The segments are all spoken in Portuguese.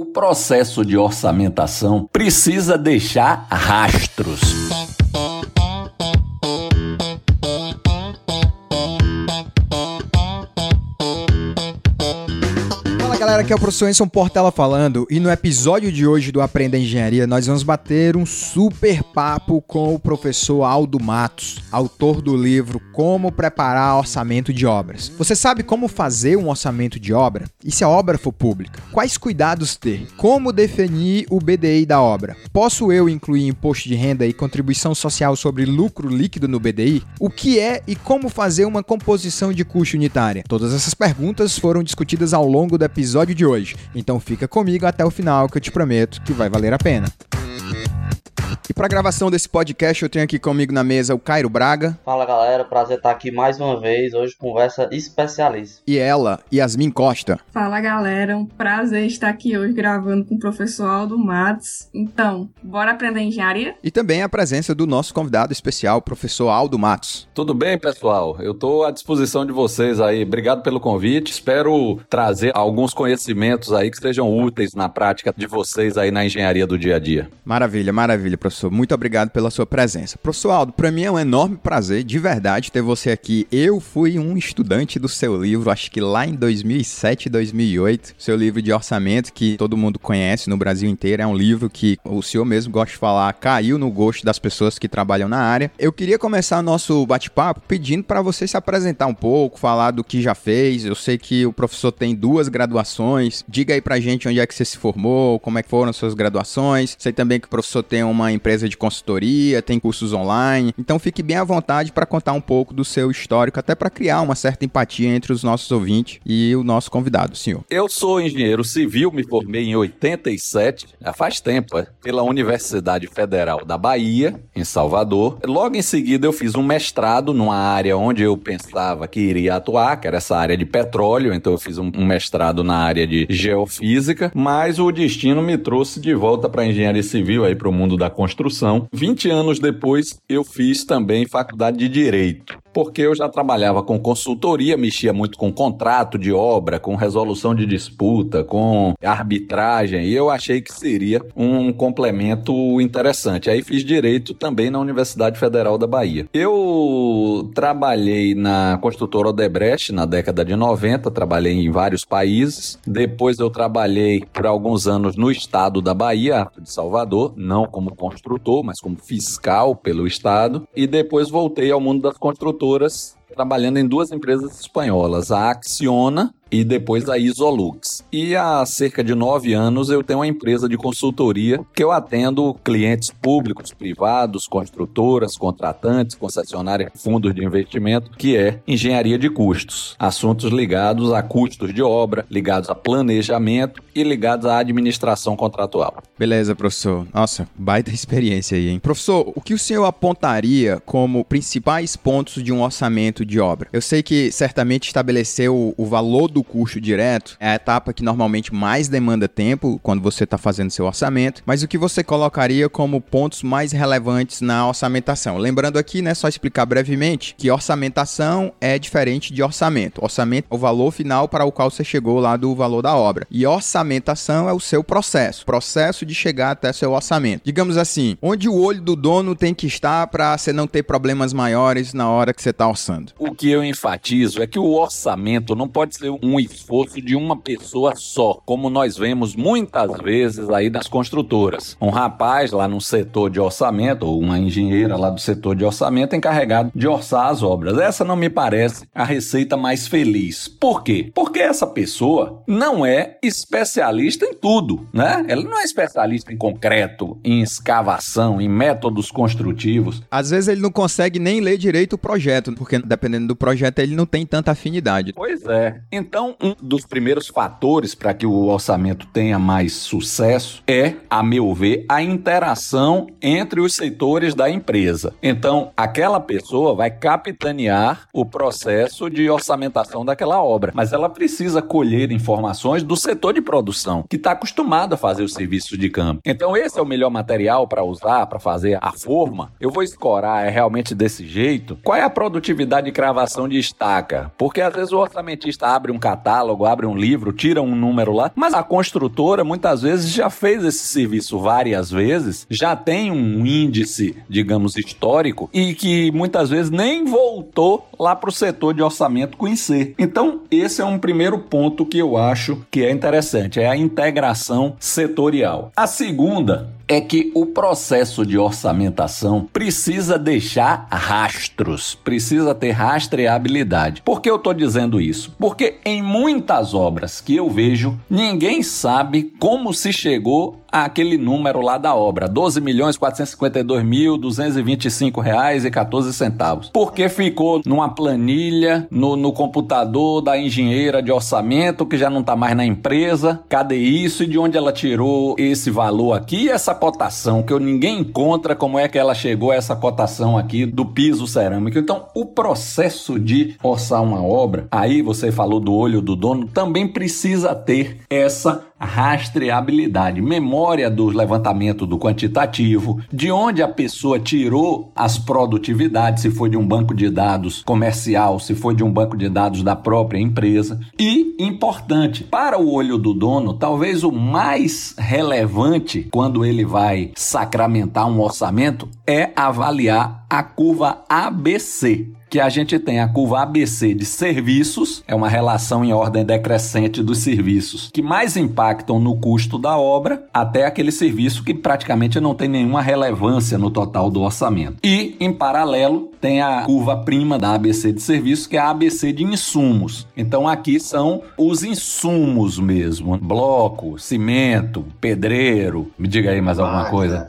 O processo de orçamentação precisa deixar rastros. Aqui é o professor Enson Portela falando e no episódio de hoje do Aprenda Engenharia nós vamos bater um super papo com o professor Aldo Matos, autor do livro Como Preparar Orçamento de Obras. Você sabe como fazer um orçamento de obra? E se a obra for pública? Quais cuidados ter? Como definir o BDI da obra? Posso eu incluir imposto de renda e contribuição social sobre lucro líquido no BDI? O que é e como fazer uma composição de custo unitária? Todas essas perguntas foram discutidas ao longo do episódio de hoje. Então fica comigo até o final que eu te prometo que vai valer a pena. E para gravação desse podcast, eu tenho aqui comigo na mesa o Cairo Braga. Fala galera, prazer estar aqui mais uma vez. Hoje conversa especialista. E ela, Yasmin Costa. Fala galera, um prazer estar aqui hoje gravando com o professor Aldo Matos. Então, bora aprender engenharia? E também a presença do nosso convidado especial, o professor Aldo Matos. Tudo bem, pessoal? Eu estou à disposição de vocês aí. Obrigado pelo convite. Espero trazer alguns conhecimentos aí que sejam úteis na prática de vocês aí na engenharia do dia a dia. Maravilha, maravilha, professor. Muito obrigado pela sua presença. Professor Aldo, para mim é um enorme prazer, de verdade, ter você aqui. Eu fui um estudante do seu livro, acho que lá em 2007, 2008. Seu livro de orçamento, que todo mundo conhece no Brasil inteiro, é um livro que o senhor mesmo gosta de falar, caiu no gosto das pessoas que trabalham na área. Eu queria começar nosso bate-papo pedindo para você se apresentar um pouco, falar do que já fez. Eu sei que o professor tem duas graduações. Diga aí pra gente onde é que você se formou, como é que foram as suas graduações. Sei também que o professor tem uma empresa de consultoria, tem cursos online. Então fique bem à vontade para contar um pouco do seu histórico, até para criar uma certa empatia entre os nossos ouvintes e o nosso convidado, senhor. Eu sou engenheiro civil, me formei em 87, já faz tempo, é, pela Universidade Federal da Bahia, em Salvador. Logo em seguida eu fiz um mestrado numa área onde eu pensava que iria atuar, que era essa área de petróleo, então eu fiz um mestrado na área de geofísica, mas o destino me trouxe de volta para engenharia civil aí para o mundo da construção construção. 20 anos depois, eu fiz também faculdade de Direito porque eu já trabalhava com consultoria, mexia muito com contrato de obra, com resolução de disputa, com arbitragem, e eu achei que seria um complemento interessante. Aí fiz direito também na Universidade Federal da Bahia. Eu trabalhei na construtora Odebrecht na década de 90, trabalhei em vários países. Depois eu trabalhei por alguns anos no estado da Bahia, de Salvador, não como construtor, mas como fiscal pelo estado, e depois voltei ao mundo das construtoras trabalhando em duas empresas espanholas, a Acciona e depois a Isolux. E há cerca de nove anos eu tenho uma empresa de consultoria que eu atendo clientes públicos, privados, construtoras, contratantes, concessionárias, fundos de investimento, que é engenharia de custos. Assuntos ligados a custos de obra, ligados a planejamento e ligados à administração contratual. Beleza, professor. Nossa, baita experiência aí, hein? Professor, o que o senhor apontaria como principais pontos de um orçamento de obra? Eu sei que certamente estabeleceu o valor do do custo direto é a etapa que normalmente mais demanda tempo quando você está fazendo seu orçamento, mas o que você colocaria como pontos mais relevantes na orçamentação? Lembrando aqui, né, só explicar brevemente que orçamentação é diferente de orçamento. Orçamento é o valor final para o qual você chegou lá do valor da obra. E orçamentação é o seu processo, processo de chegar até seu orçamento. Digamos assim, onde o olho do dono tem que estar para você não ter problemas maiores na hora que você está orçando. O que eu enfatizo é que o orçamento não pode ser um um esforço de uma pessoa só, como nós vemos muitas vezes aí nas construtoras. Um rapaz lá no setor de orçamento, ou uma engenheira lá do setor de orçamento, encarregado de orçar as obras. Essa não me parece a receita mais feliz. Por quê? Porque essa pessoa não é especialista em tudo, né? Ela não é especialista em concreto, em escavação, em métodos construtivos. Às vezes ele não consegue nem ler direito o projeto, porque dependendo do projeto ele não tem tanta afinidade. Pois é. Então então, um dos primeiros fatores para que o orçamento tenha mais sucesso é, a meu ver, a interação entre os setores da empresa. Então, aquela pessoa vai capitanear o processo de orçamentação daquela obra, mas ela precisa colher informações do setor de produção, que está acostumado a fazer os serviços de campo. Então, esse é o melhor material para usar, para fazer a forma. Eu vou escorar é realmente desse jeito. Qual é a produtividade de cravação de estaca? Porque às vezes o orçamentista abre um catálogo, abre um livro, tira um número lá, mas a construtora muitas vezes já fez esse serviço várias vezes, já tem um índice, digamos, histórico e que muitas vezes nem voltou lá para o setor de orçamento conhecer. Então, esse é um primeiro ponto que eu acho que é interessante, é a integração setorial. A segunda é que o processo de orçamentação precisa deixar rastros, precisa ter rastreabilidade. Por que eu estou dizendo isso? Porque em muitas obras que eu vejo, ninguém sabe como se chegou aquele número lá da obra, 12 milhões 452 mil 225 reais e 14 centavos, porque ficou numa planilha no, no computador da engenheira de orçamento que já não está mais na empresa, cadê isso e de onde ela tirou esse valor aqui essa cotação? Que eu ninguém encontra como é que ela chegou a essa cotação aqui do piso cerâmico. Então, o processo de orçar uma obra, aí você falou do olho do dono, também precisa ter essa rastreabilidade, memória do levantamento do quantitativo, de onde a pessoa tirou as produtividades, se foi de um banco de dados comercial, se foi de um banco de dados da própria empresa. E, importante, para o olho do dono, talvez o mais relevante quando ele vai sacramentar um orçamento é avaliar a curva ABC que a gente tem a curva ABC de serviços, é uma relação em ordem decrescente dos serviços que mais impactam no custo da obra, até aquele serviço que praticamente não tem nenhuma relevância no total do orçamento. E, em paralelo, tem a curva prima da ABC de serviços, que é a ABC de insumos. Então, aqui são os insumos mesmo: bloco, cimento, pedreiro, me diga aí mais alguma coisa.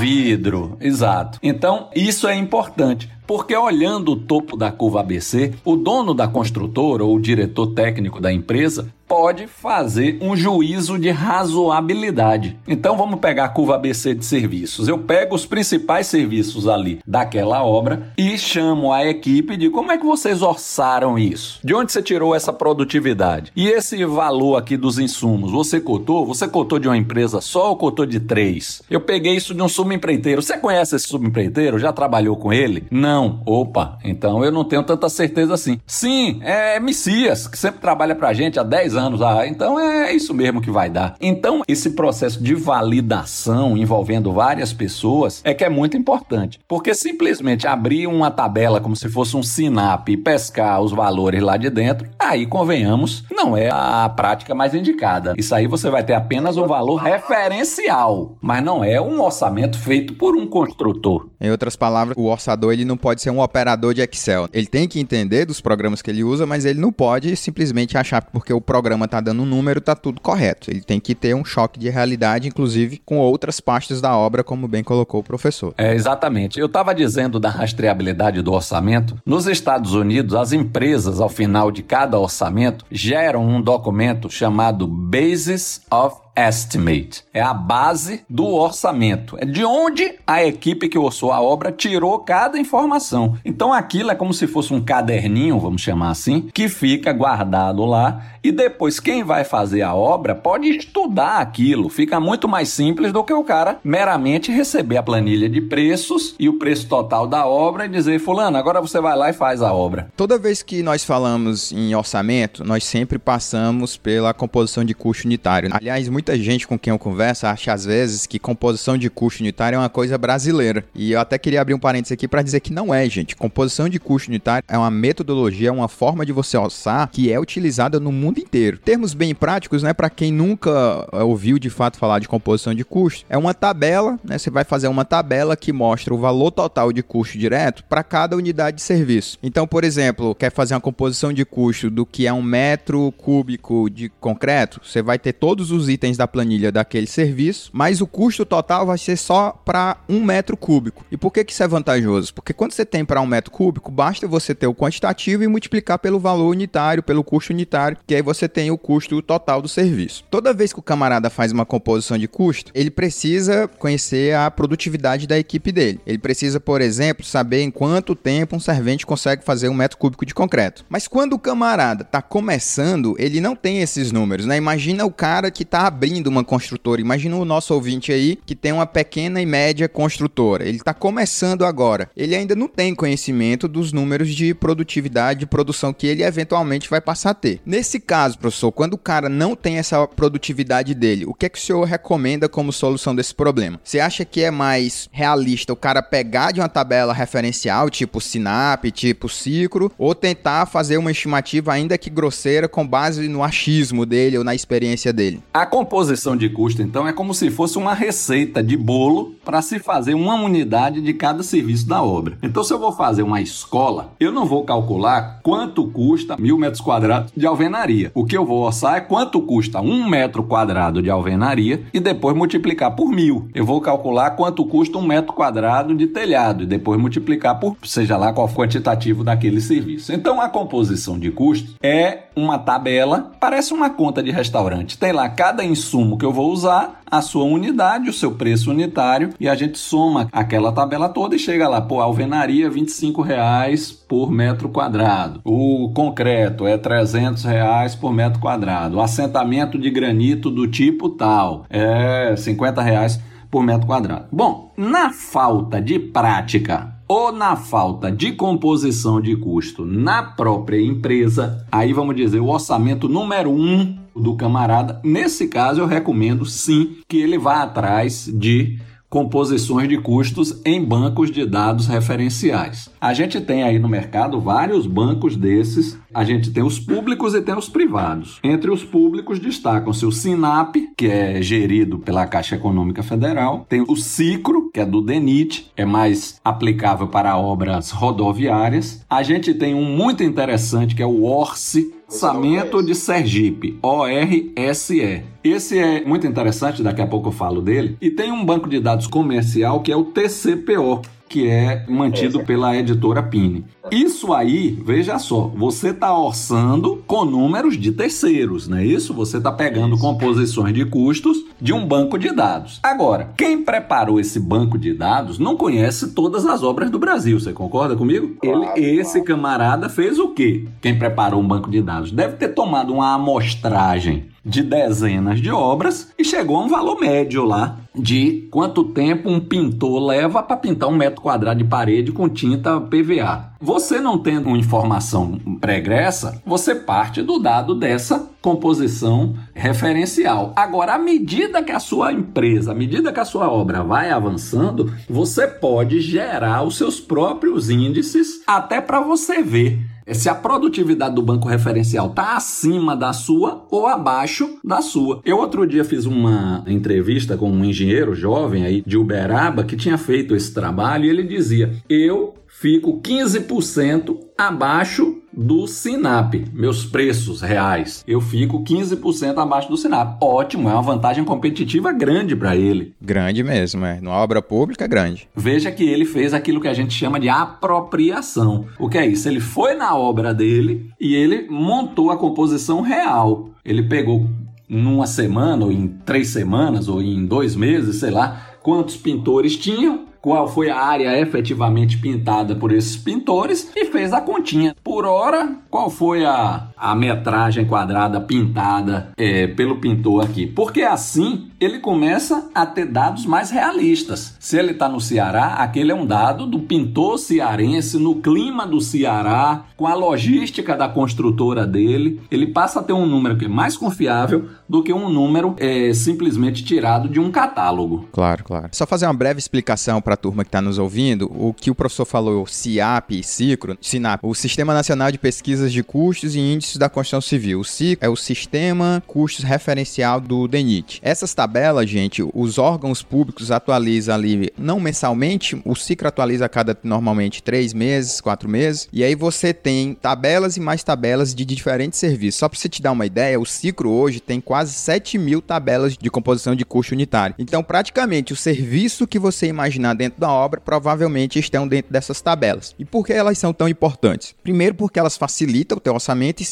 Vidro, exato. Então, isso é importante. Porque olhando o topo da curva ABC, o dono da construtora ou o diretor técnico da empresa pode fazer um juízo de razoabilidade. Então vamos pegar a curva ABC de serviços. Eu pego os principais serviços ali daquela obra e chamo a equipe de como é que vocês orçaram isso? De onde você tirou essa produtividade? E esse valor aqui dos insumos, você cotou? Você cotou de uma empresa só ou cotou de três? Eu peguei isso de um subempreiteiro. Você conhece esse subempreiteiro? Já trabalhou com ele? Não. Opa, então eu não tenho tanta certeza assim. Sim, é Messias, que sempre trabalha pra gente há 10 anos anos. Ah, então é isso mesmo que vai dar. Então, esse processo de validação envolvendo várias pessoas é que é muito importante. Porque simplesmente abrir uma tabela como se fosse um SINAP e pescar os valores lá de dentro, aí convenhamos, não é a prática mais indicada. Isso aí você vai ter apenas um valor referencial, mas não é um orçamento feito por um construtor. Em outras palavras, o orçador ele não pode ser um operador de Excel. Ele tem que entender dos programas que ele usa, mas ele não pode simplesmente achar porque o programa está dando um número, está tudo correto. Ele tem que ter um choque de realidade, inclusive com outras pastas da obra, como bem colocou o professor. É, exatamente. Eu estava dizendo da rastreabilidade do orçamento. Nos Estados Unidos, as empresas, ao final de cada orçamento, geram um documento chamado Basis of estimate. É a base do orçamento. É de onde a equipe que orçou a obra tirou cada informação. Então aquilo é como se fosse um caderninho, vamos chamar assim, que fica guardado lá e depois quem vai fazer a obra pode estudar aquilo. Fica muito mais simples do que o cara meramente receber a planilha de preços e o preço total da obra e dizer, fulano, agora você vai lá e faz a obra. Toda vez que nós falamos em orçamento, nós sempre passamos pela composição de custo unitário. Aliás, muito muita gente com quem eu converso acha às vezes que composição de custo unitário é uma coisa brasileira. E eu até queria abrir um parênteses aqui para dizer que não é, gente. Composição de custo unitário é uma metodologia, é uma forma de você orçar que é utilizada no mundo inteiro. Termos bem práticos, né, para quem nunca eh, ouviu de fato falar de composição de custo, é uma tabela, né? Você vai fazer uma tabela que mostra o valor total de custo direto para cada unidade de serviço. Então, por exemplo, quer fazer uma composição de custo do que é um metro cúbico de concreto, você vai ter todos os itens da planilha daquele serviço, mas o custo total vai ser só para um metro cúbico. E por que, que isso é vantajoso? Porque quando você tem para um metro cúbico, basta você ter o quantitativo e multiplicar pelo valor unitário, pelo custo unitário, que aí você tem o custo total do serviço. Toda vez que o camarada faz uma composição de custo, ele precisa conhecer a produtividade da equipe dele. Ele precisa, por exemplo, saber em quanto tempo um servente consegue fazer um metro cúbico de concreto. Mas quando o camarada está começando, ele não tem esses números, né? Imagina o cara que está abrindo uma construtora, imagina o nosso ouvinte aí que tem uma pequena e média construtora. Ele está começando agora. Ele ainda não tem conhecimento dos números de produtividade, de produção que ele eventualmente vai passar a ter. Nesse caso, professor, quando o cara não tem essa produtividade dele, o que é que o senhor recomenda como solução desse problema? Você acha que é mais realista o cara pegar de uma tabela referencial, tipo Sinap, tipo Cicro, ou tentar fazer uma estimativa ainda que grosseira com base no achismo dele ou na experiência dele? A composição de custo, então, é como se fosse uma receita de bolo para se fazer uma unidade de cada serviço da obra. Então, se eu vou fazer uma escola, eu não vou calcular quanto custa mil metros quadrados de alvenaria. O que eu vou orçar é quanto custa um metro quadrado de alvenaria e depois multiplicar por mil. Eu vou calcular quanto custa um metro quadrado de telhado e depois multiplicar por seja lá qual quantitativo daquele serviço. Então, a composição de custo é uma tabela, parece uma conta de restaurante. Tem lá cada insumo que eu vou usar, a sua unidade, o seu preço unitário e a gente soma aquela tabela toda e chega lá, pô, alvenaria 25 reais por metro quadrado. O concreto é 300 reais por metro quadrado. O assentamento de granito do tipo tal é 50 reais por metro quadrado. Bom, na falta de prática ou na falta de composição de custo na própria empresa, aí vamos dizer o orçamento número um do camarada. Nesse caso, eu recomendo sim que ele vá atrás de composições de custos em bancos de dados referenciais. A gente tem aí no mercado vários bancos desses. A gente tem os públicos e tem os privados. Entre os públicos destacam-se o Sinap, que é gerido pela Caixa Econômica Federal, tem o Cicro, que é do DENIT, é mais aplicável para obras rodoviárias. A gente tem um muito interessante que é o Orce, Orçamento de Sergipe, ORSE. Esse é muito interessante, daqui a pouco eu falo dele. E tem um banco de dados comercial que é o TCPO, que é mantido é. pela editora Pine. Isso aí, veja só, você está orçando com números de terceiros, não é isso? Você está pegando isso. composições de custos de um banco de dados. Agora, quem preparou esse banco de dados não conhece todas as obras do Brasil, você concorda comigo? Claro, Ele, esse claro. camarada fez o quê? Quem preparou um banco de dados deve ter tomado uma amostragem de dezenas de obras e chegou a um valor médio lá de quanto tempo um pintor leva para pintar um metro quadrado de parede com tinta PVA. Você não tendo uma informação pregressa, você parte do dado dessa composição referencial. Agora, à medida que a sua empresa, à medida que a sua obra vai avançando, você pode gerar os seus próprios índices até para você ver é se a produtividade do banco referencial está acima da sua ou abaixo da sua. Eu outro dia fiz uma entrevista com um engenheiro jovem aí de Uberaba que tinha feito esse trabalho e ele dizia: "Eu fico 15% abaixo do Sinap, meus preços reais. Eu fico 15% abaixo do Sinap. Ótimo, é uma vantagem competitiva grande para ele. Grande mesmo, é. Numa obra pública, grande. Veja que ele fez aquilo que a gente chama de apropriação. O que é isso? Ele foi na obra dele e ele montou a composição real. Ele pegou numa semana, ou em três semanas, ou em dois meses, sei lá, quantos pintores tinham qual foi a área efetivamente pintada por esses pintores e fez a continha. Por hora, qual foi a, a metragem quadrada pintada é, pelo pintor aqui? Porque assim ele começa a ter dados mais realistas. Se ele está no Ceará, aquele é um dado do pintor cearense, no clima do Ceará, com a logística da construtora dele. Ele passa a ter um número que é mais confiável do que um número é, simplesmente tirado de um catálogo. Claro, claro. Só fazer uma breve explicação para a turma que está nos ouvindo, o que o professor falou, CIAP e CICRO, SINAP, o Sistema Nacional de Pesquisas de Custos e Índices da Construção Civil. O CICRO é o Sistema Custos Referencial do DENIT. Essas tabelas, gente, os órgãos públicos atualizam ali, não mensalmente, o CICRO atualiza a cada, normalmente, três meses, quatro meses, e aí você tem tabelas e mais tabelas de diferentes serviços. Só para você te dar uma ideia, o CICRO hoje tem quase 7 mil tabelas de composição de custo unitário. Então, praticamente, o serviço que você imaginar dentro da obra provavelmente estão dentro dessas tabelas. E por que elas são tão importantes? Primeiro, porque elas facilitam o teu orçamento, e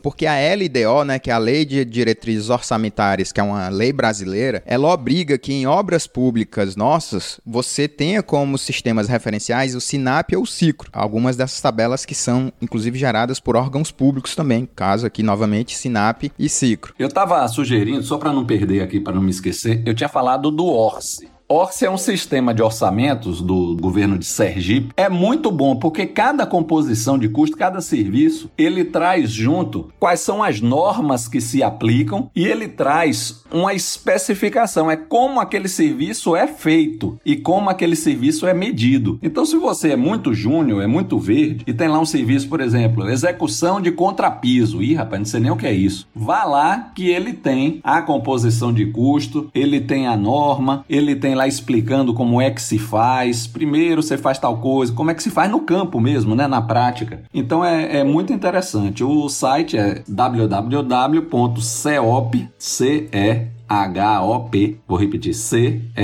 porque a LDO, né, que é a Lei de Diretrizes Orçamentárias, que é uma lei brasileira, ela obriga que em obras públicas nossas, você tenha como sistemas referenciais o SINAP ou o CICRO. Algumas dessas tabelas que são, inclusive, geradas por órgãos públicos também. Caso aqui, novamente, SINAP e CICRO. Eu estava sugerindo, só para não perder aqui, para não me esquecer, eu tinha falado do ORCE. Orce é um sistema de orçamentos do governo de Sergipe. É muito bom porque cada composição de custo, cada serviço, ele traz junto quais são as normas que se aplicam e ele traz uma especificação, é como aquele serviço é feito e como aquele serviço é medido. Então, se você é muito júnior, é muito verde e tem lá um serviço, por exemplo, execução de contrapiso, ih, rapaz, não sei nem o que é isso. Vá lá que ele tem a composição de custo, ele tem a norma, ele tem lá explicando como é que se faz. Primeiro você faz tal coisa, como é que se faz no campo mesmo, né, na prática. Então é, é muito interessante. O site é www.ceop, C E H-O-P, vou repetir, C-E-H-O-P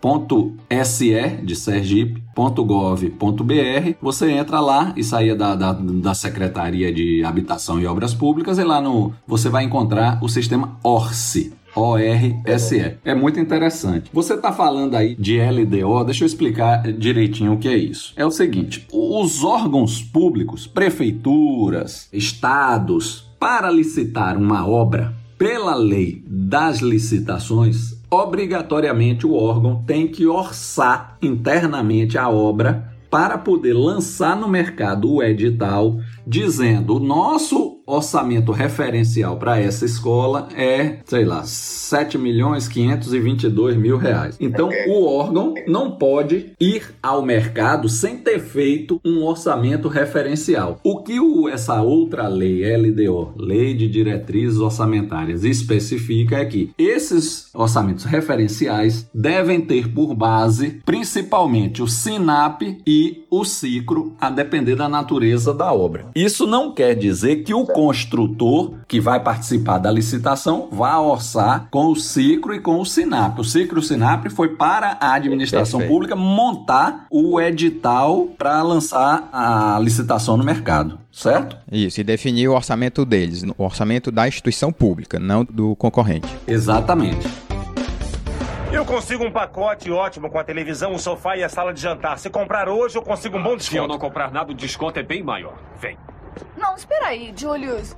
ponto S-E de Sergipe, .gov.br, você entra lá e saia da, da, da, Secretaria de Habitação e Obras Públicas e lá no você vai encontrar o sistema ORCE. O-R-S-E. É muito interessante. Você está falando aí de LDO, deixa eu explicar direitinho o que é isso. É o seguinte: os órgãos públicos, prefeituras, estados, para licitar uma obra, pela lei das licitações, obrigatoriamente o órgão tem que orçar internamente a obra para poder lançar no mercado o edital dizendo o nosso orçamento referencial para essa escola é, sei lá, 7 milhões 522 mil reais. Então, o órgão não pode ir ao mercado sem ter feito um orçamento referencial. O que o, essa outra lei, LDO, Lei de Diretrizes Orçamentárias, especifica é que esses orçamentos referenciais devem ter por base principalmente o SINAP e o CICRO, a depender da natureza da obra. Isso não quer dizer que o construtor que vai participar da licitação vá orçar com o Cicro e com o Sinap. O Cicro e o Sinap foi para a administração Perfeito. pública montar o edital para lançar a licitação no mercado certo? Isso, e definir o orçamento deles, o orçamento da instituição pública, não do concorrente. Exatamente. Eu consigo um pacote ótimo com a televisão, o sofá e a sala de jantar. Se comprar hoje, eu consigo um bom desconto. Se eu não comprar nada, o desconto é bem maior. Vem. Não, espera aí, Julius.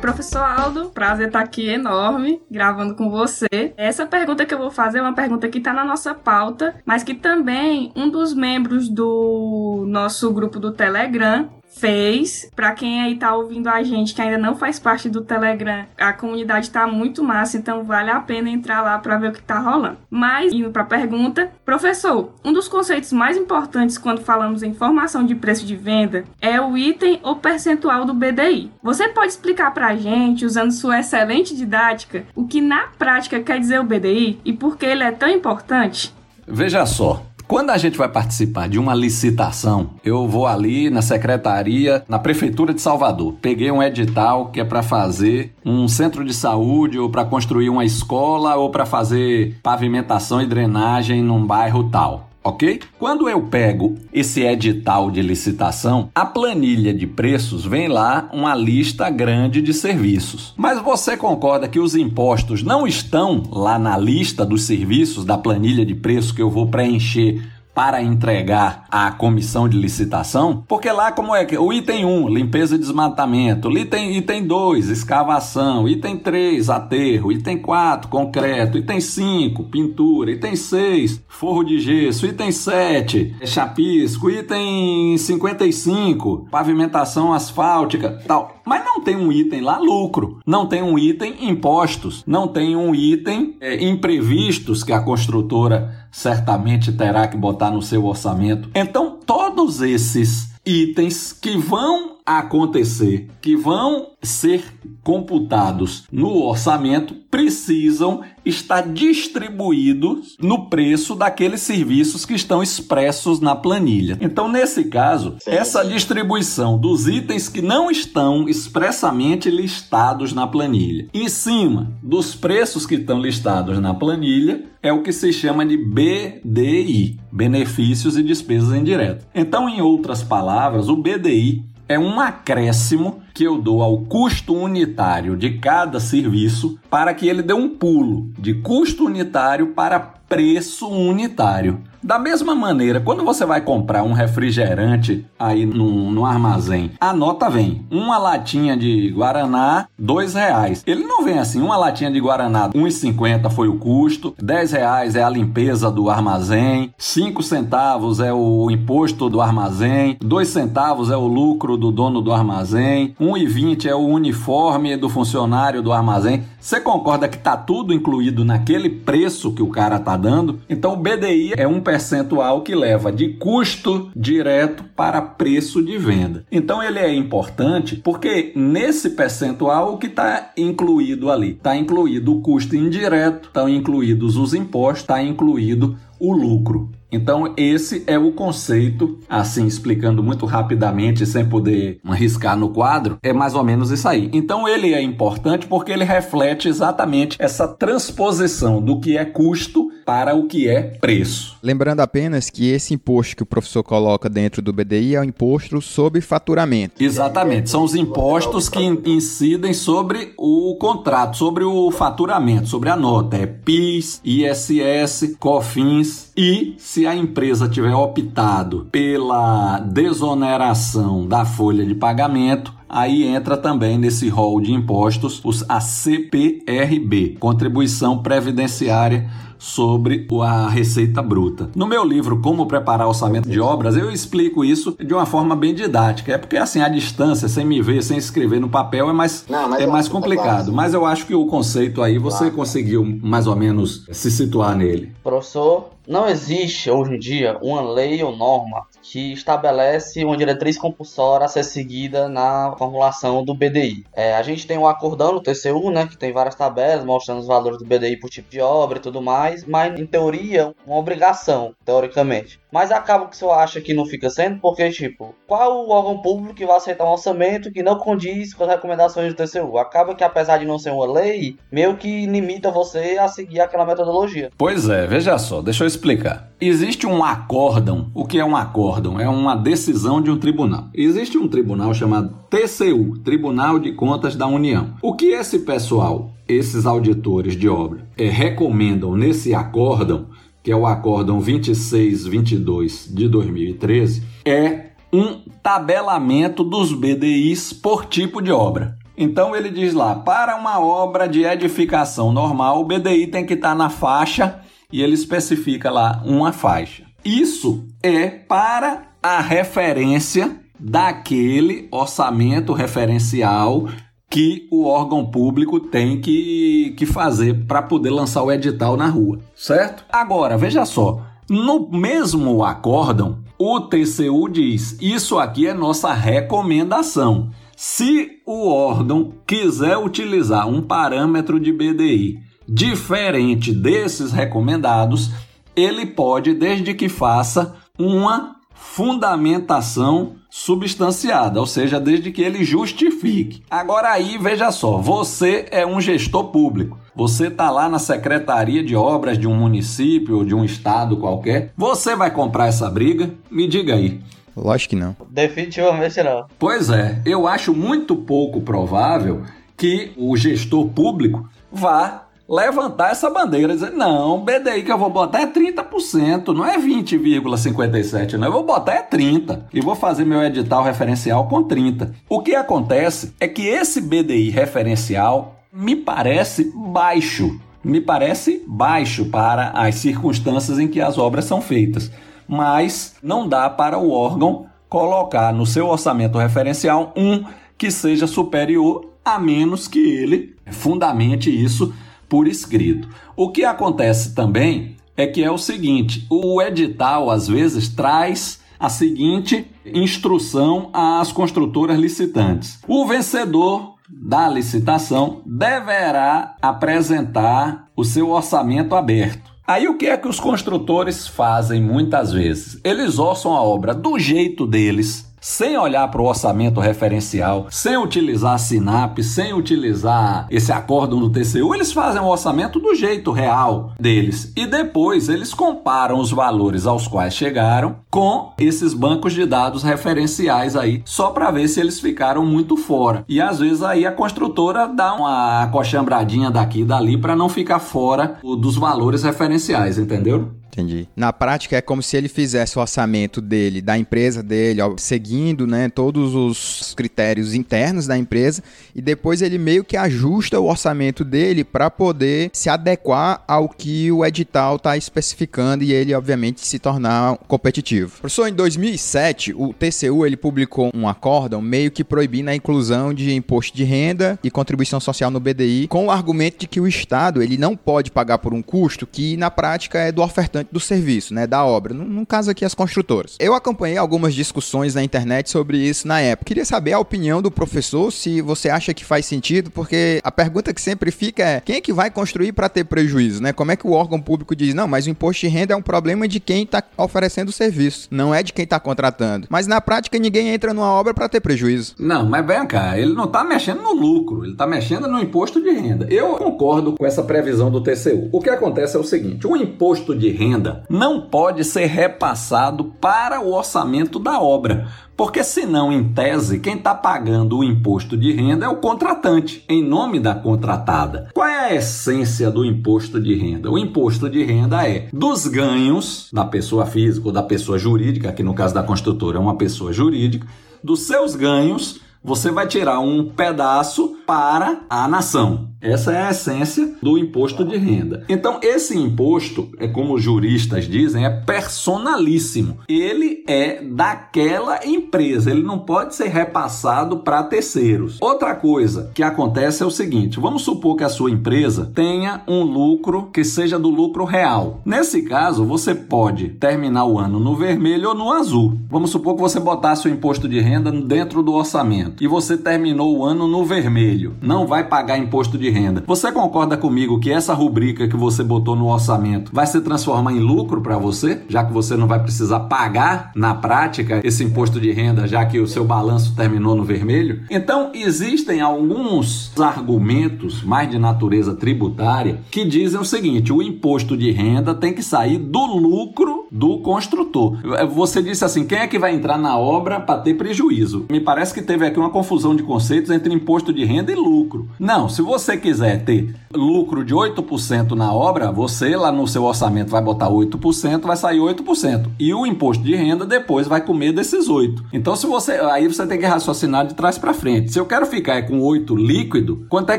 Professor Aldo, prazer estar aqui enorme gravando com você. Essa pergunta que eu vou fazer é uma pergunta que está na nossa pauta, mas que também um dos membros do nosso grupo do Telegram fez. Para quem aí tá ouvindo a gente que ainda não faz parte do Telegram, a comunidade tá muito massa, então vale a pena entrar lá para ver o que tá rolando. Mas indo para pergunta, professor, um dos conceitos mais importantes quando falamos em formação de preço de venda é o item ou percentual do BDI. Você pode explicar para a gente, usando sua excelente didática, o que na prática quer dizer o BDI e por que ele é tão importante? Veja só, quando a gente vai participar de uma licitação, eu vou ali na secretaria, na prefeitura de Salvador. Peguei um edital que é para fazer um centro de saúde ou para construir uma escola ou para fazer pavimentação e drenagem num bairro tal ok? Quando eu pego esse edital de licitação, a planilha de preços vem lá uma lista grande de serviços. Mas você concorda que os impostos não estão lá na lista dos serviços da planilha de preço que eu vou preencher para entregar à comissão de licitação, porque lá como é que o item 1, limpeza e desmatamento, item item 2, escavação, item 3, aterro, item 4, concreto, item 5, pintura, item 6, forro de gesso, item 7, chapisco, item 55, pavimentação asfáltica, tal. Mas não tem um item lá lucro, não tem um item impostos, não tem um item é, imprevistos que a construtora certamente terá que botar no seu orçamento. Então, todos esses itens que vão acontecer, que vão ser computados no orçamento, precisam estar distribuídos no preço daqueles serviços que estão expressos na planilha. Então, nesse caso, essa distribuição dos itens que não estão expressamente listados na planilha, em cima dos preços que estão listados na planilha, é o que se chama de BDI, benefícios e despesas indiretas. Então, em outras palavras, o BDI é um acréscimo que eu dou ao custo unitário de cada serviço para que ele dê um pulo de custo unitário para preço unitário. Da mesma maneira, quando você vai comprar um refrigerante aí no, no armazém, a nota vem uma latinha de Guaraná, dois reais. Ele não vem assim, uma latinha de Guaraná, 1,50 foi o custo, 10 reais é a limpeza do armazém, 5 centavos é o imposto do armazém, 2 centavos é o lucro do dono do armazém, 1,20 é o uniforme do funcionário do armazém. Você concorda que tá tudo incluído naquele preço que o cara tá dando? Então o BDI é um percentual que leva de custo direto para preço de venda. Então ele é importante porque nesse percentual o que está incluído ali? Está incluído o custo indireto, estão incluídos os impostos, está incluído o lucro. Então, esse é o conceito, assim, explicando muito rapidamente, sem poder arriscar no quadro, é mais ou menos isso aí. Então, ele é importante porque ele reflete exatamente essa transposição do que é custo para o que é preço. Lembrando apenas que esse imposto que o professor coloca dentro do BDI é o imposto sobre faturamento. Exatamente, são os impostos que incidem sobre o contrato, sobre o faturamento, sobre a nota. É PIS, ISS, COFINS e se a empresa tiver optado pela desoneração da folha de pagamento, aí entra também nesse rol de impostos os, a CPRB, Contribuição Previdenciária sobre a receita bruta. No meu livro Como Preparar Orçamento de Obras, eu explico isso de uma forma bem didática. É porque assim, a distância, sem me ver, sem escrever no papel, é mais, Não, é mais complicado. Mas eu acho que o conceito aí você claro. conseguiu mais ou menos se situar nele. Professor, não existe hoje em dia uma lei ou norma que estabelece uma diretriz compulsória a ser seguida na formulação do BDI. É, a gente tem o acordão no TCU, né, que tem várias tabelas mostrando os valores do BDI por tipo de obra e tudo mais, mas em teoria uma obrigação, teoricamente. Mas acaba que você acha que não fica sendo, porque, tipo, qual o órgão público que vai aceitar um orçamento que não condiz com as recomendações do TCU? Acaba que, apesar de não ser uma lei, meio que limita você a seguir aquela metodologia. Pois é, veja só, deixa eu explicar. Existe um acórdão. O que é um acórdão? É uma decisão de um tribunal. Existe um tribunal chamado TCU, Tribunal de Contas da União. O que esse pessoal, esses auditores de obra, é, recomendam nesse acórdão que é o acórdão 2622 de 2013, é um tabelamento dos BDIs por tipo de obra. Então ele diz lá, para uma obra de edificação normal, o BDI tem que estar na faixa e ele especifica lá uma faixa. Isso é para a referência daquele orçamento referencial que o órgão público tem que, que fazer para poder lançar o edital na rua, certo? Agora, veja só, no mesmo acórdão, o TCU diz: isso aqui é nossa recomendação. Se o órgão quiser utilizar um parâmetro de BDI diferente desses recomendados, ele pode, desde que faça uma fundamentação substanciada, ou seja, desde que ele justifique. Agora aí, veja só, você é um gestor público. Você está lá na secretaria de obras de um município ou de um estado qualquer. Você vai comprar essa briga? Me diga aí. Lógico que não. Definitivamente não. Pois é, eu acho muito pouco provável que o gestor público vá levantar essa bandeira e dizer: não, BDI que eu vou botar é 30%, não é 20,57%, não. Eu vou botar é 30% e vou fazer meu edital referencial com 30%. O que acontece é que esse BDI referencial me parece baixo. Me parece baixo para as circunstâncias em que as obras são feitas. Mas não dá para o órgão colocar no seu orçamento referencial um que seja superior, a menos que ele fundamente isso por escrito. O que acontece também é que é o seguinte: o edital às vezes traz a seguinte instrução às construtoras licitantes: o vencedor da licitação deverá apresentar o seu orçamento aberto. Aí o que é que os construtores fazem muitas vezes? Eles orçam a obra do jeito deles, sem olhar para o orçamento referencial, sem utilizar SINAP, sem utilizar esse acórdão do TCU, eles fazem o orçamento do jeito real deles. E depois eles comparam os valores aos quais chegaram com esses bancos de dados referenciais aí, só para ver se eles ficaram muito fora. E às vezes aí a construtora dá uma coxambradinha daqui e dali para não ficar fora dos valores referenciais, entendeu? Entendi. Na prática é como se ele fizesse o orçamento dele, da empresa dele, ó, seguindo, né, todos os critérios internos da empresa e depois ele meio que ajusta o orçamento dele para poder se adequar ao que o edital está especificando e ele obviamente se tornar competitivo. Professor, em 2007 o TCU ele publicou um acórdão meio que proibindo a inclusão de imposto de renda e contribuição social no BDI com o argumento de que o Estado ele não pode pagar por um custo que na prática é do ofertante do serviço, né, da obra, no, no caso aqui as construtoras. Eu acompanhei algumas discussões na internet sobre isso na época. Queria saber a opinião do professor, se você acha que faz sentido, porque a pergunta que sempre fica é: quem é que vai construir para ter prejuízo, né? Como é que o órgão público diz: "Não, mas o imposto de renda é um problema de quem está oferecendo o serviço, não é de quem está contratando". Mas na prática ninguém entra numa obra para ter prejuízo. Não, mas vem cá, ele não está mexendo no lucro, ele está mexendo no imposto de renda. Eu concordo com essa previsão do TCU. O que acontece é o seguinte: o imposto de renda renda não pode ser repassado para o orçamento da obra, porque senão, em tese, quem está pagando o imposto de renda é o contratante, em nome da contratada. Qual é a essência do imposto de renda? O imposto de renda é dos ganhos da pessoa física ou da pessoa jurídica, que no caso da construtora é uma pessoa jurídica, dos seus ganhos, você vai tirar um pedaço para a nação. Essa é a essência do imposto de renda. Então, esse imposto, é como os juristas dizem, é personalíssimo. Ele é daquela empresa, ele não pode ser repassado para terceiros. Outra coisa que acontece é o seguinte: vamos supor que a sua empresa tenha um lucro que seja do lucro real. Nesse caso, você pode terminar o ano no vermelho ou no azul. Vamos supor que você botasse o imposto de renda dentro do orçamento e você terminou o ano no vermelho. Não vai pagar imposto de renda. Você concorda comigo que essa rubrica que você botou no orçamento vai se transformar em lucro para você, já que você não vai precisar pagar na prática esse imposto de renda, já que o seu balanço terminou no vermelho? Então, existem alguns argumentos mais de natureza tributária que dizem o seguinte: o imposto de renda tem que sair do lucro do construtor. Você disse assim: quem é que vai entrar na obra para ter prejuízo? Me parece que teve aqui uma confusão de conceitos entre imposto de renda e lucro. Não, se você quiser ter lucro de 8% na obra, você lá no seu orçamento vai botar 8%, vai sair 8%. E o imposto de renda depois vai comer desses 8. Então se você, aí você tem que raciocinar de trás para frente. Se eu quero ficar com 8 líquido, quanto é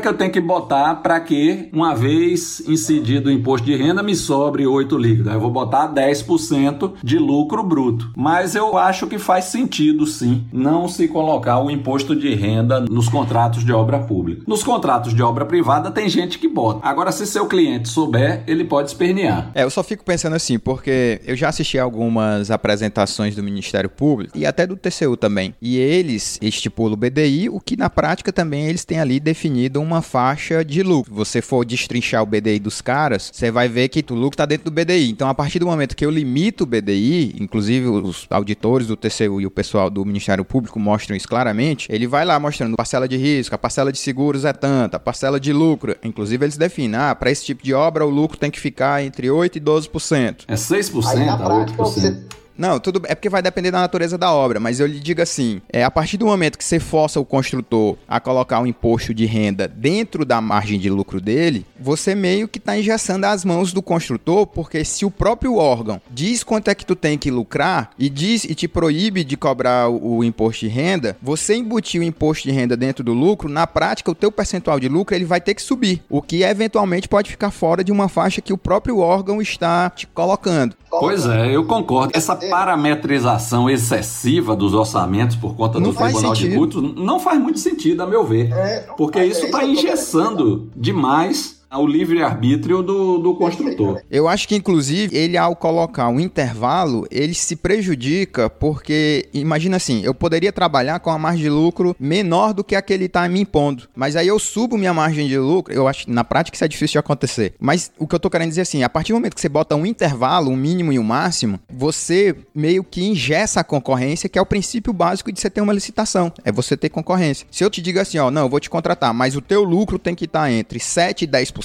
que eu tenho que botar para que uma vez incidido o imposto de renda me sobre 8 líquido? Aí eu vou botar 10% de lucro bruto. Mas eu acho que faz sentido sim não se colocar o imposto de renda nos contratos de obra pública. Nos contratos de obra privada tem gente que bota. Agora, se seu cliente souber, ele pode espernear. É, eu só fico pensando assim, porque eu já assisti algumas apresentações do Ministério Público e até do TCU também. E eles estipulam o BDI, o que na prática também eles têm ali definido uma faixa de lucro. Você for destrinchar o BDI dos caras, você vai ver que o lucro está dentro do BDI. Então, a partir do momento que eu limito o BDI, inclusive os auditores do TCU e o pessoal do Ministério Público mostram isso claramente, ele vai lá mostrando parcela de risco, a parcela de seguros é tanta, a parcela de lucro. Inclusive, eles definem, ah, para esse tipo de obra, o lucro tem que ficar entre 8% e 12%. É 6% Aí, a 8%. Você não, tudo é porque vai depender da natureza da obra, mas eu lhe digo assim: é a partir do momento que você força o construtor a colocar um imposto de renda dentro da margem de lucro dele, você meio que está engessando as mãos do construtor, porque se o próprio órgão diz quanto é que tu tem que lucrar e diz e te proíbe de cobrar o, o imposto de renda, você embutir o imposto de renda dentro do lucro, na prática o teu percentual de lucro ele vai ter que subir, o que eventualmente pode ficar fora de uma faixa que o próprio órgão está te colocando. Pois é, eu concordo. Essa parametrização excessiva dos orçamentos por conta do Tribunal de Cultos não faz muito sentido, a meu ver. É, porque isso está engessando demais ao livre-arbítrio do, do construtor. Eu acho que, inclusive, ele ao colocar um intervalo, ele se prejudica porque, imagina assim, eu poderia trabalhar com uma margem de lucro menor do que a que ele está me impondo. Mas aí eu subo minha margem de lucro, eu acho que na prática isso é difícil de acontecer. Mas o que eu tô querendo dizer assim, a partir do momento que você bota um intervalo, um mínimo e um máximo, você meio que ingessa a concorrência, que é o princípio básico de você ter uma licitação. É você ter concorrência. Se eu te digo assim, ó, não, eu vou te contratar, mas o teu lucro tem que estar entre 7 e 10%,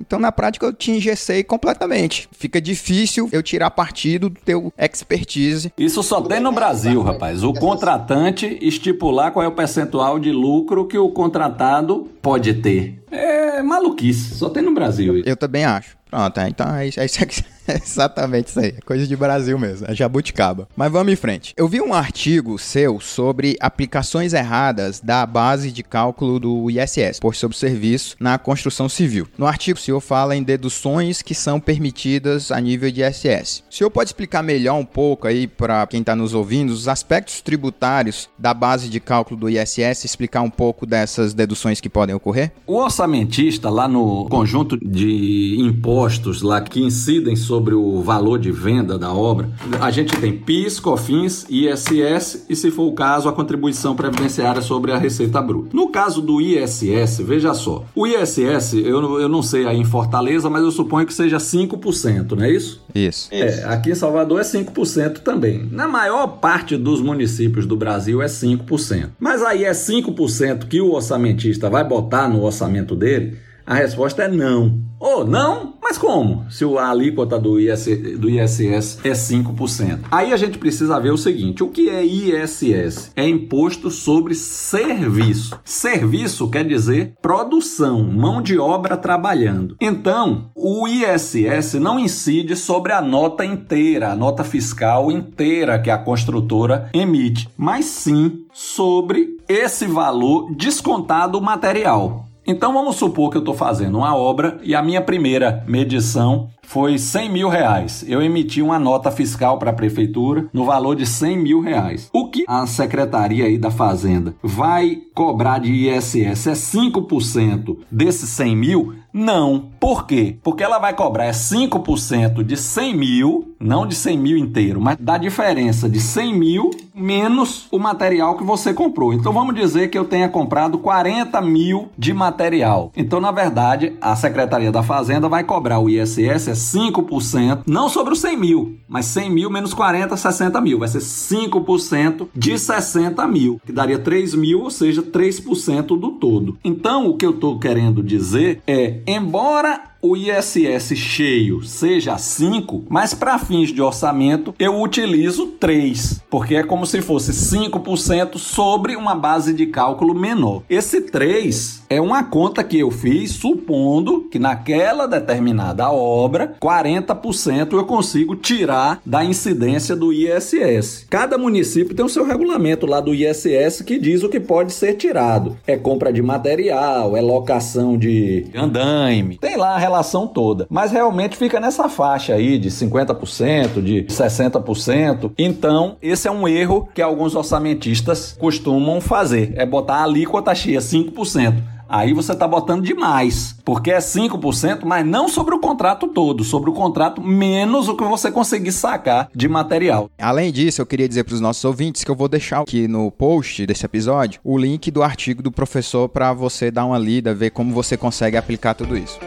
então na prática eu te engessei completamente. Fica difícil eu tirar partido do teu expertise. Isso só tem no Brasil, rapaz. O contratante estipular qual é o percentual de lucro que o contratado pode ter. É maluquice, só tem no Brasil. Eu também acho. Pronto, então é isso, é isso, é exatamente isso aí. É coisa de Brasil mesmo, é jabuticaba. Mas vamos em frente. Eu vi um artigo seu sobre aplicações erradas da base de cálculo do ISS, por sobre serviço na construção civil. No artigo, o senhor fala em deduções que são permitidas a nível de ISS. O senhor pode explicar melhor um pouco aí para quem está nos ouvindo os aspectos tributários da base de cálculo do ISS, explicar um pouco dessas deduções que podem ocorrer? O orçamentista, lá no conjunto de impostos, lá que incidem sobre o valor de venda da obra, a gente tem PIS, COFINS, ISS e, se for o caso, a contribuição previdenciária sobre a receita bruta. No caso do ISS, veja só, o ISS, eu, eu não sei aí em Fortaleza, mas eu suponho que seja 5%, não é isso? Isso. É, aqui em Salvador é 5% também. Na maior parte dos municípios do Brasil é 5%. Mas aí é 5% que o orçamentista vai botar no orçamento dele? A resposta é não. Ou oh, não? Mas como? Se a alíquota do, IS, do ISS é 5%. Aí a gente precisa ver o seguinte: o que é ISS? É imposto sobre serviço. Serviço quer dizer produção, mão de obra trabalhando. Então, o ISS não incide sobre a nota inteira, a nota fiscal inteira que a construtora emite, mas sim sobre esse valor descontado material. Então vamos supor que eu estou fazendo uma obra e a minha primeira medição foi 100 mil reais. Eu emiti uma nota fiscal para a prefeitura no valor de 100 mil reais. O que a Secretaria aí da Fazenda vai cobrar de ISS é 5% desses 100 mil? Não. Por quê? Porque ela vai cobrar 5% de 100 mil, não de 100 mil inteiro, mas da diferença de 100 mil menos o material que você comprou. Então vamos dizer que eu tenha comprado 40 mil de material. Então, na verdade, a Secretaria da Fazenda vai cobrar o ISS 5%, não sobre os 100 mil, mas 100 mil menos 40, 60 mil. Vai ser 5% de 60 mil, que daria 3 mil, ou seja, 3% do todo. Então, o que eu estou querendo dizer é, embora o ISS cheio seja 5, mas para fins de orçamento eu utilizo 3, porque é como se fosse 5% sobre uma base de cálculo menor. Esse 3 é uma conta que eu fiz supondo que naquela determinada obra 40% eu consigo tirar da incidência do ISS. Cada município tem o seu regulamento lá do ISS que diz o que pode ser tirado. É compra de material, é locação de andaime, tem lá relação toda. Mas realmente fica nessa faixa aí de 50%, de 60%. Então, esse é um erro que alguns orçamentistas costumam fazer, é botar a alíquota cheia 5%. Aí você está botando demais, porque é 5%, mas não sobre o contrato todo, sobre o contrato menos o que você conseguir sacar de material. Além disso, eu queria dizer para os nossos ouvintes que eu vou deixar aqui no post desse episódio o link do artigo do professor para você dar uma lida, ver como você consegue aplicar tudo isso.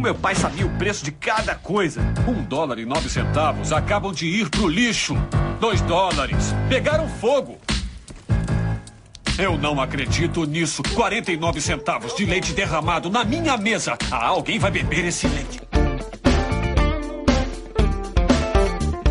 O meu pai sabia o preço de cada coisa. Um dólar e nove centavos acabam de ir pro lixo. Dois dólares. Pegaram fogo. Eu não acredito nisso. 49 centavos de leite derramado na minha mesa. Ah, alguém vai beber esse leite.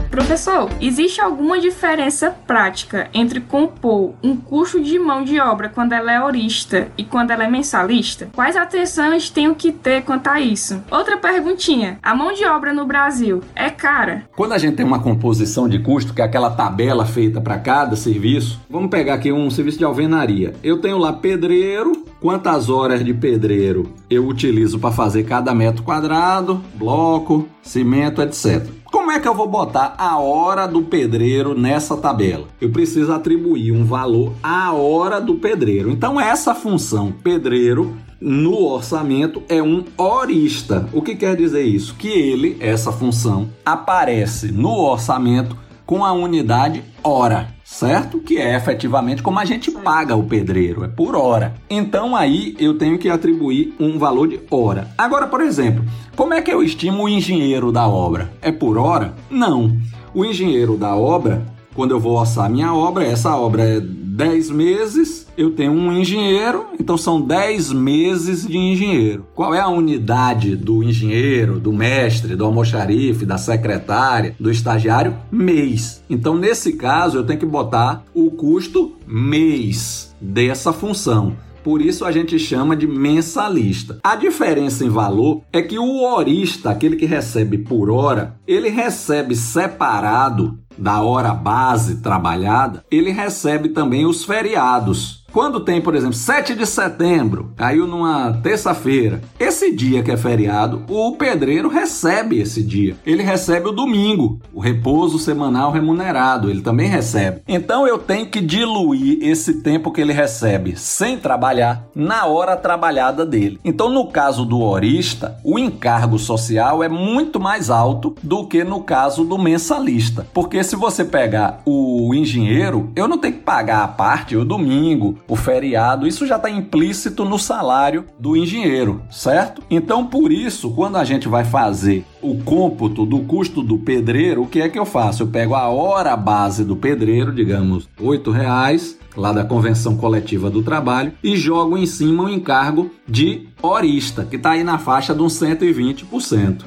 Professor, existe alguma diferença prática entre compor um custo de mão de obra quando ela é horista e quando ela é mensalista? Quais atenções tenho que ter quanto a isso? Outra perguntinha: a mão de obra no Brasil é cara? Quando a gente tem uma composição de custo, que é aquela tabela feita para cada serviço, vamos pegar aqui um serviço de alvenaria. Eu tenho lá pedreiro, quantas horas de pedreiro eu utilizo para fazer cada metro quadrado, bloco, cimento, etc. Como é que eu vou botar a hora do pedreiro nessa tabela? Eu preciso atribuir um valor à hora do pedreiro. Então, essa função pedreiro no orçamento é um horista. O que quer dizer isso? Que ele, essa função, aparece no orçamento com a unidade hora, certo? Que é efetivamente como a gente paga o pedreiro, é por hora. Então aí eu tenho que atribuir um valor de hora. Agora, por exemplo, como é que eu estimo o engenheiro da obra? É por hora? Não. O engenheiro da obra, quando eu vou orçar minha obra, essa obra é 10 meses, eu tenho um engenheiro, então são 10 meses de engenheiro. Qual é a unidade do engenheiro, do mestre, do almoxarife, da secretária, do estagiário? Mês. Então, nesse caso, eu tenho que botar o custo mês dessa função. Por isso a gente chama de mensalista. A diferença em valor é que o horista, aquele que recebe por hora, ele recebe separado da hora base trabalhada, ele recebe também os feriados. Quando tem, por exemplo, 7 de setembro, caiu numa terça-feira, esse dia que é feriado, o pedreiro recebe esse dia. Ele recebe o domingo, o repouso semanal remunerado, ele também recebe. Então eu tenho que diluir esse tempo que ele recebe sem trabalhar na hora trabalhada dele. Então, no caso do horista, o encargo social é muito mais alto do que no caso do mensalista. Porque se você pegar o engenheiro, eu não tenho que pagar a parte o domingo, o feriado, isso já está implícito no salário do engenheiro, certo? Então, por isso, quando a gente vai fazer o cômputo do custo do pedreiro, o que é que eu faço? Eu pego a hora base do pedreiro, digamos, R$ reais lá da Convenção Coletiva do Trabalho, e jogo em cima o encargo de horista, que está aí na faixa de uns 120%.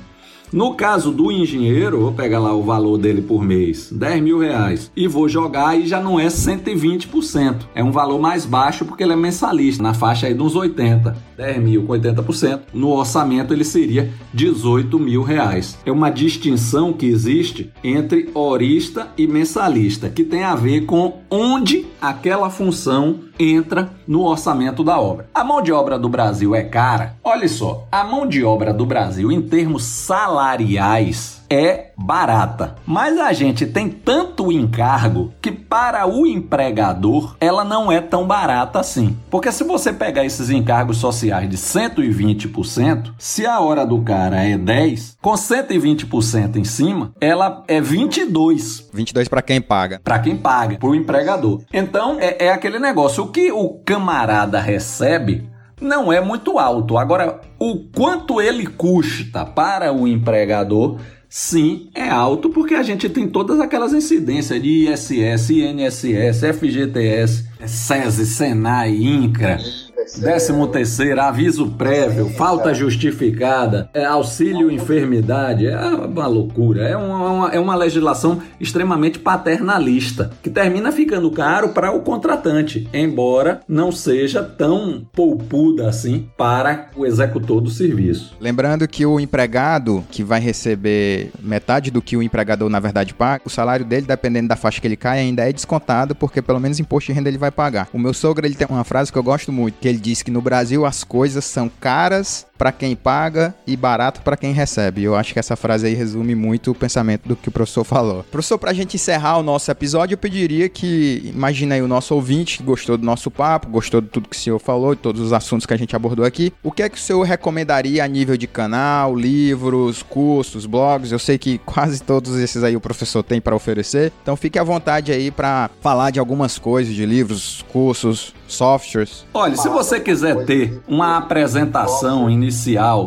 No caso do engenheiro, vou pegar lá o valor dele por mês, 10 mil reais, e vou jogar e já não é 120%. É um valor mais baixo porque ele é mensalista, na faixa aí de uns 80. 10 mil com 80%. No orçamento ele seria 18 mil reais. É uma distinção que existe entre horista e mensalista, que tem a ver com onde aquela função entra no orçamento da obra. A mão de obra do Brasil é cara? Olha só, a mão de obra do Brasil em termos salariais é barata. Mas a gente tem tanto encargo que para o empregador ela não é tão barata assim. Porque se você pegar esses encargos sociais de 120%, se a hora do cara é 10, com 120% em cima, ela é 22. 22 para quem paga. Para quem paga, para o empregador. Então é, é aquele negócio, o que o camarada recebe não é muito alto. Agora, o quanto ele custa para o empregador Sim, é alto porque a gente tem todas aquelas incidências de ISS, INSS, FGTS, SESI, SENAI, INCRA. Décimo terceiro, aviso prévio, falta justificada, é, auxílio enfermidade, é uma loucura. É uma, é uma legislação extremamente paternalista, que termina ficando caro para o contratante, embora não seja tão poupuda assim para o executor do serviço. Lembrando que o empregado que vai receber metade do que o empregador na verdade paga, o salário dele, dependendo da faixa que ele cai, ainda é descontado, porque pelo menos imposto de renda ele vai pagar. O meu sogro ele tem uma frase que eu gosto muito, que ele diz que no Brasil as coisas são caras para quem paga e barato para quem recebe. Eu acho que essa frase aí resume muito o pensamento do que o professor falou. Professor, para a gente encerrar o nosso episódio, eu pediria que, imagina aí o nosso ouvinte que gostou do nosso papo, gostou de tudo que o senhor falou, de todos os assuntos que a gente abordou aqui. O que é que o senhor recomendaria a nível de canal, livros, cursos, blogs? Eu sei que quase todos esses aí o professor tem para oferecer. Então fique à vontade aí para falar de algumas coisas, de livros, cursos, softwares. Olha, se você quiser ter uma apresentação inicial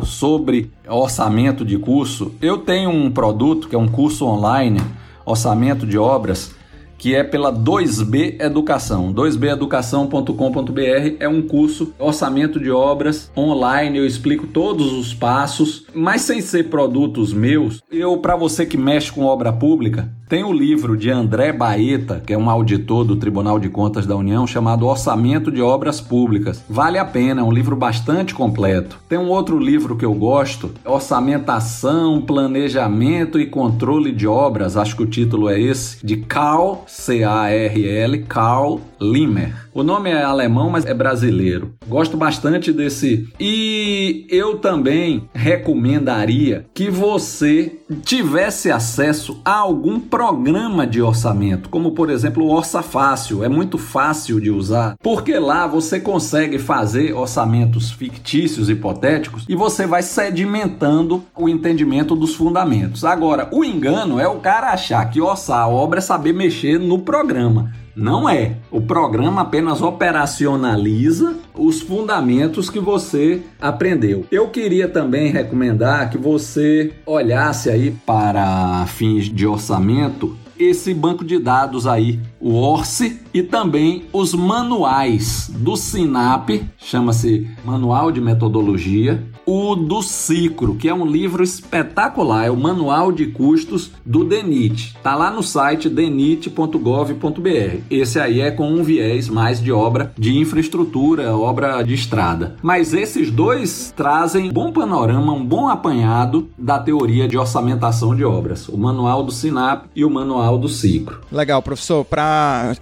sobre orçamento de curso, eu tenho um produto que é um curso online, orçamento de obras, que é pela 2B Educação. 2beducação.com.br é um curso orçamento de obras online, eu explico todos os passos, mas sem ser produtos meus. Eu para você que mexe com obra pública, tem o livro de André Baeta, que é um auditor do Tribunal de Contas da União, chamado Orçamento de Obras Públicas. Vale a pena, é um livro bastante completo. Tem um outro livro que eu gosto, Orçamentação, Planejamento e Controle de Obras, acho que o título é esse, de Carl C-A-R-L, Carl Limmer. O nome é alemão, mas é brasileiro. Gosto bastante desse. E eu também recomendaria que você tivesse acesso a algum programa de orçamento, como por exemplo o Orça Fácil. É muito fácil de usar, porque lá você consegue fazer orçamentos fictícios, hipotéticos, e você vai sedimentando o entendimento dos fundamentos. Agora, o engano é o cara achar que orçar a obra é saber mexer no programa. Não é. O programa apenas operacionaliza os fundamentos que você aprendeu. Eu queria também recomendar que você olhasse aí para fins de orçamento esse banco de dados aí, o Orce, e também os manuais do SINAP, chama-se Manual de Metodologia, o do Cicro, que é um livro espetacular, é o Manual de Custos do DENIT. Tá lá no site denit.gov.br. Esse aí é com um viés mais de obra de infraestrutura, obra de estrada. Mas esses dois trazem um bom panorama, um bom apanhado da teoria de orçamentação de obras, o Manual do SINAP e o Manual do Cicro. Legal, professor, para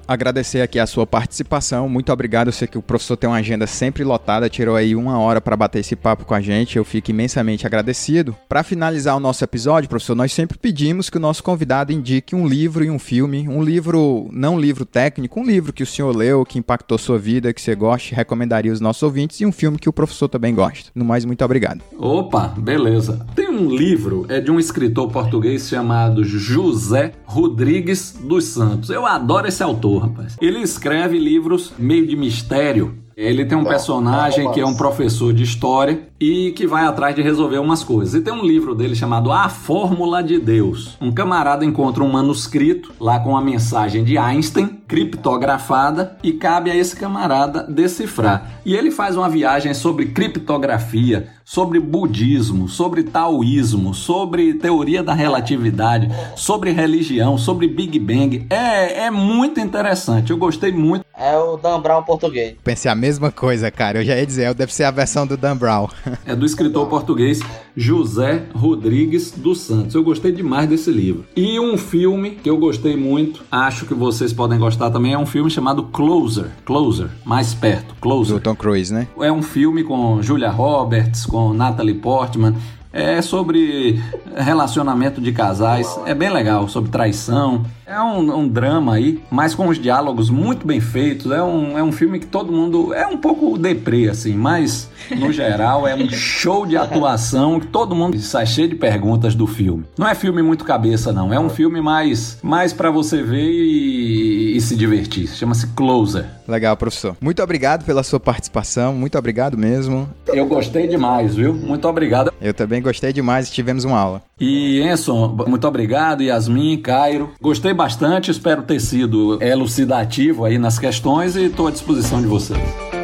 agradecer aqui a sua participação, muito obrigado. Eu sei que o professor tem uma agenda sempre lotada, tirou aí uma hora para bater esse papo com a gente eu fico imensamente agradecido. Para finalizar o nosso episódio, professor, nós sempre pedimos que o nosso convidado indique um livro e um filme, um livro, não um livro técnico, um livro que o senhor leu, que impactou sua vida, que você goste, recomendaria aos nossos ouvintes, e um filme que o professor também gosta. No mais, muito obrigado. Opa, beleza. Tem um livro, é de um escritor português chamado José Rodrigues dos Santos. Eu adoro esse autor, rapaz. Ele escreve livros meio de mistério, ele tem um personagem que é um professor de história e que vai atrás de resolver umas coisas. E tem um livro dele chamado A Fórmula de Deus. Um camarada encontra um manuscrito lá com a mensagem de Einstein criptografada e cabe a esse camarada decifrar. E ele faz uma viagem sobre criptografia, sobre budismo, sobre taoísmo, sobre teoria da relatividade, sobre religião, sobre Big Bang. É, é muito interessante. Eu gostei muito. É o Dan Brown português. Pensei a mesma coisa, cara. Eu já ia dizer, deve ser a versão do Dan Brown. é do escritor português José Rodrigues dos Santos. Eu gostei demais desse livro. E um filme que eu gostei muito, acho que vocês podem gostar também, é um filme chamado Closer. Closer, mais perto. Closer. Do Tom Cruise, né? É um filme com Julia Roberts, com Natalie Portman. É sobre relacionamento de casais. É bem legal, sobre traição. É um, um, drama aí, mas com os diálogos muito bem feitos. É um, é um filme que todo mundo. É um pouco deprê, assim, mas no geral é um show de atuação que todo mundo sai cheio de perguntas do filme. Não é filme muito cabeça, não. É um filme mais, mais para você ver e, e se divertir. Chama-se Closer. Legal, professor. Muito obrigado pela sua participação. Muito obrigado mesmo. Eu gostei demais, viu? Muito obrigado. Eu também gostei demais e tivemos uma aula. E Enson, muito obrigado. Yasmin, Cairo. Gostei bastante, espero ter sido elucidativo aí nas questões e estou à disposição de vocês.